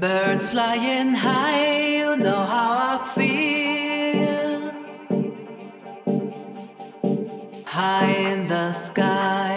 Birds flying high, you know how I feel. High in the sky.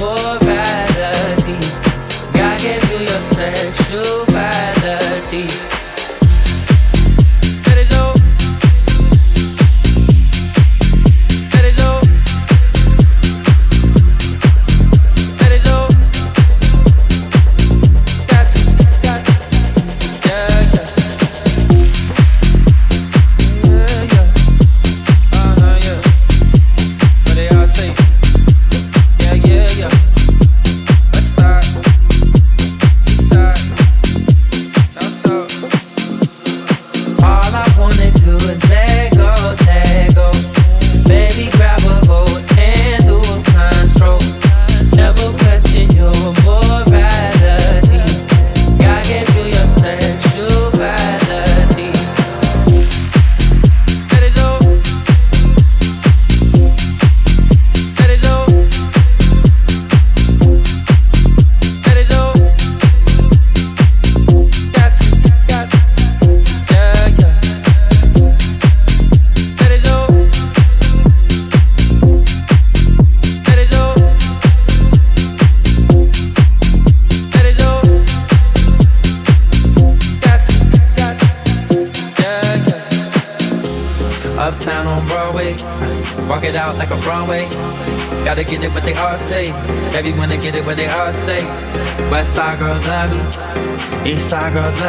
amor.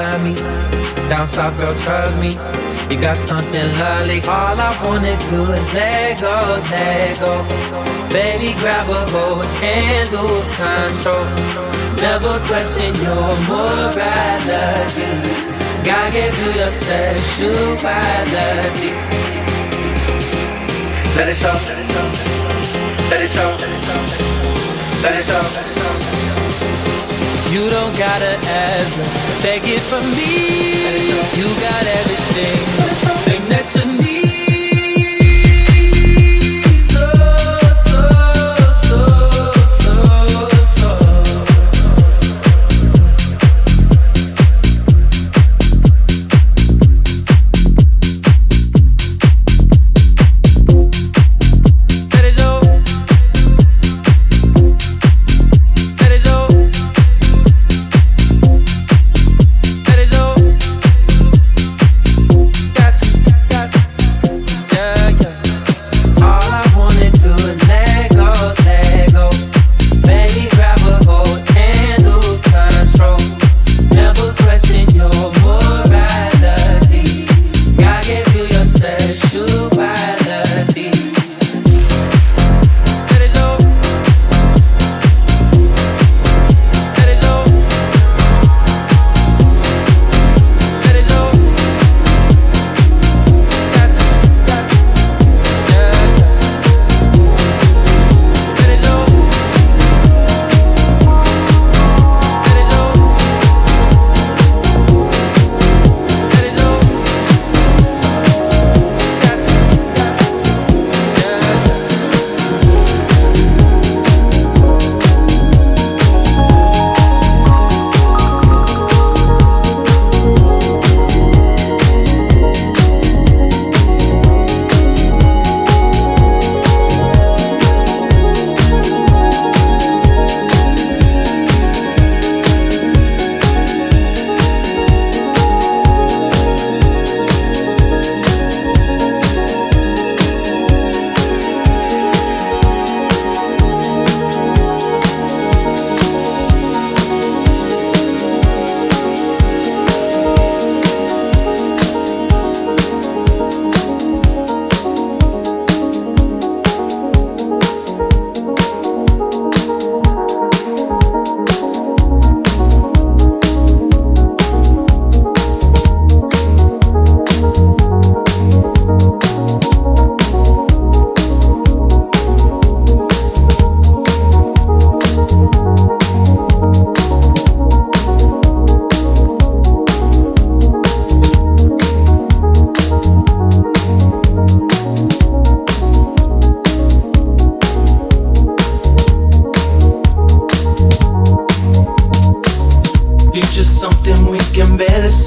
love me. Down south, girl, trust me. You got something lovely. All I wanna do is let go, let go. Baby, grab a hold and lose control. Never question your morality. God gave you your sexuality. Let it show, let it show, let it show, let it show. Let it show. You don't gotta ever. Take it from me. You got everything. Thing next to need.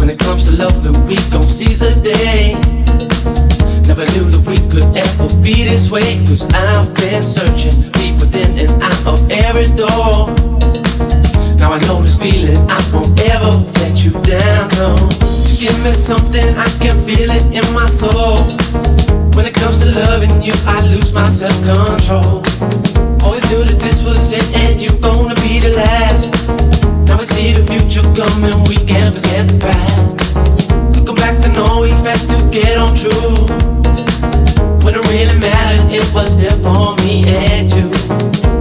when it comes to love, then we gon' seize the day. Never knew that we could ever be this way. Cause I've been searching deep within and out of every door. Now I know this feeling, I won't ever let you down. No. So give me something, I can feel it in my soul. When it comes to loving you, I lose my self control. Always knew that this was it, and you're gonna be the last. Now we see the future coming, we can't forget the past. Looking back I know we've had to get on true. When it really mattered, it was there for me and you.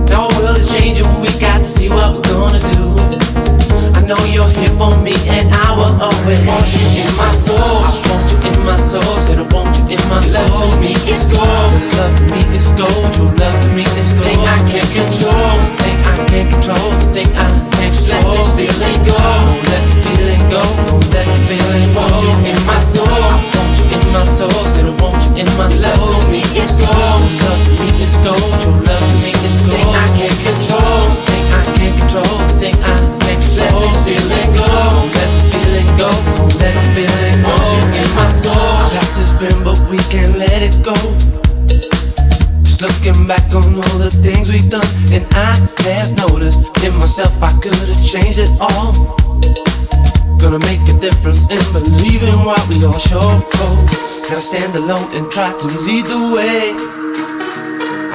Now our world is changing, we got to see what we're gonna do know you're here for me and I will always want you in my soul. I want you in my soul. Said I want you in my soul. Love to me is gold. Your love to me is gold. Your love to me is gold. Thing I can't control. This thing I can't control. the thing I can't control. Let this feeling go. Don't let the feeling go. Don't let the feeling go. Want you in my soul. I want you in my soul. Said I want you in my soul. Love to me is gold. Looking back on all the things we've done, and I have noticed in myself I could have changed it all. Gonna make a difference in believing what we all show. hope. Gotta stand alone and try to lead the way.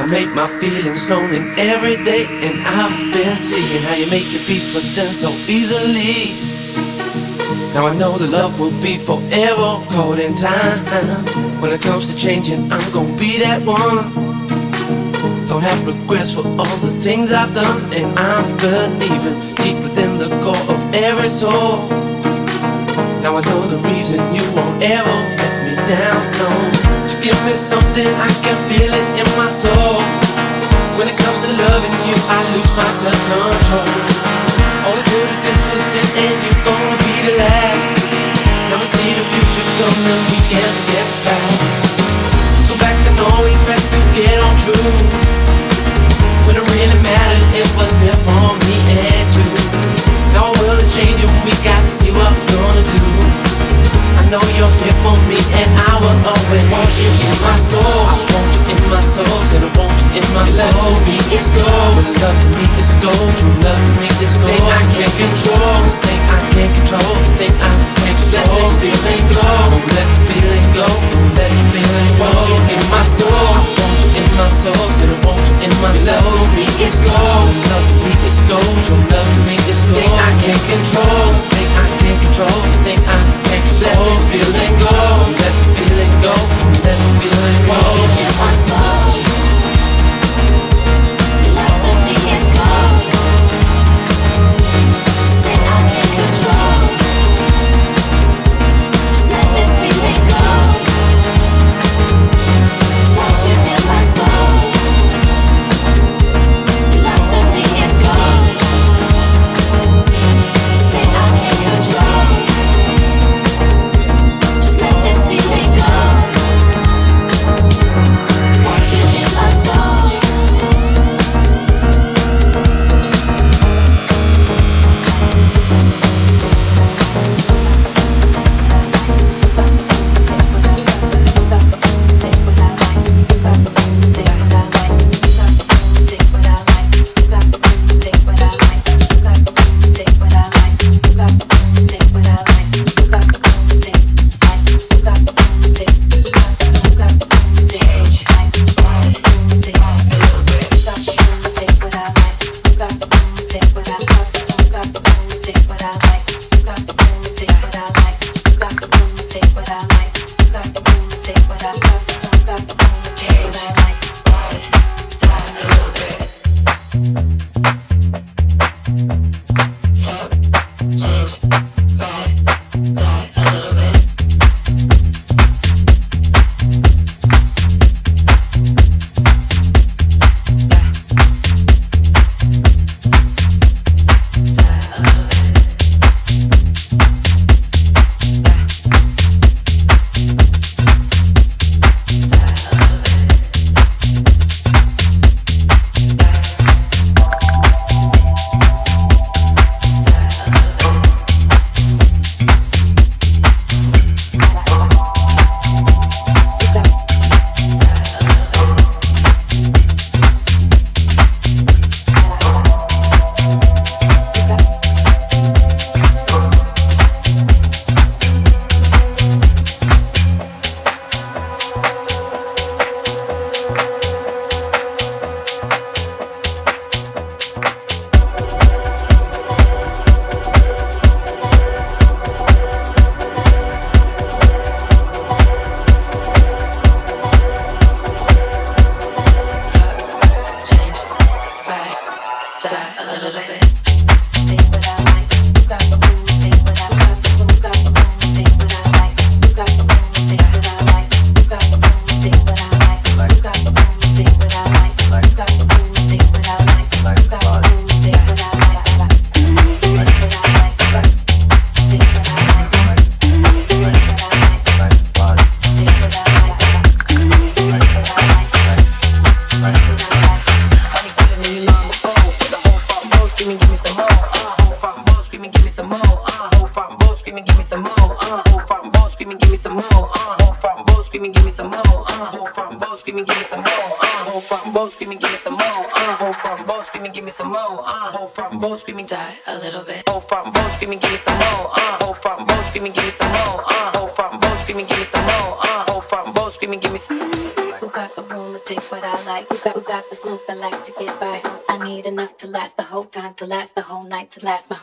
I make my feelings known in every day, and I've been seeing how you make your peace with them so easily. Now I know the love will be forever cold in time. When it comes to changing, I'm gonna be that one. Don't have regrets for all the things I've done, and I'm believing deep within the core of every soul. Now I know the reason you won't ever let me down. No, to give me something I can feel it in my soul. When it comes to loving you, I lose my self control. Always knew that this was it, and you're gonna be the last. Never see the future coming, we can't get past. Go back to knowing that to get on true. When it really mattered, it was there for me and you. Now our world is changing, we got to see what we're gonna do. I know you're here for me, and I will always want you in my soul. I want you in my soul, said I want you in my soul. Love to me is gold, love to me is gold, true love to me is gold. Thing I can't control, this thing I can't control, thing I can't let this feeling go, let the feeling go, let the feeling go. Want you in my soul my soul, said I want you in my soul. Love to me is gold, love to me is gold, your love to me is gold. Thing I can't control, thing I can't control, thing I can't control. Let this feeling go, let the feeling go, let the feeling go. Want you in my last my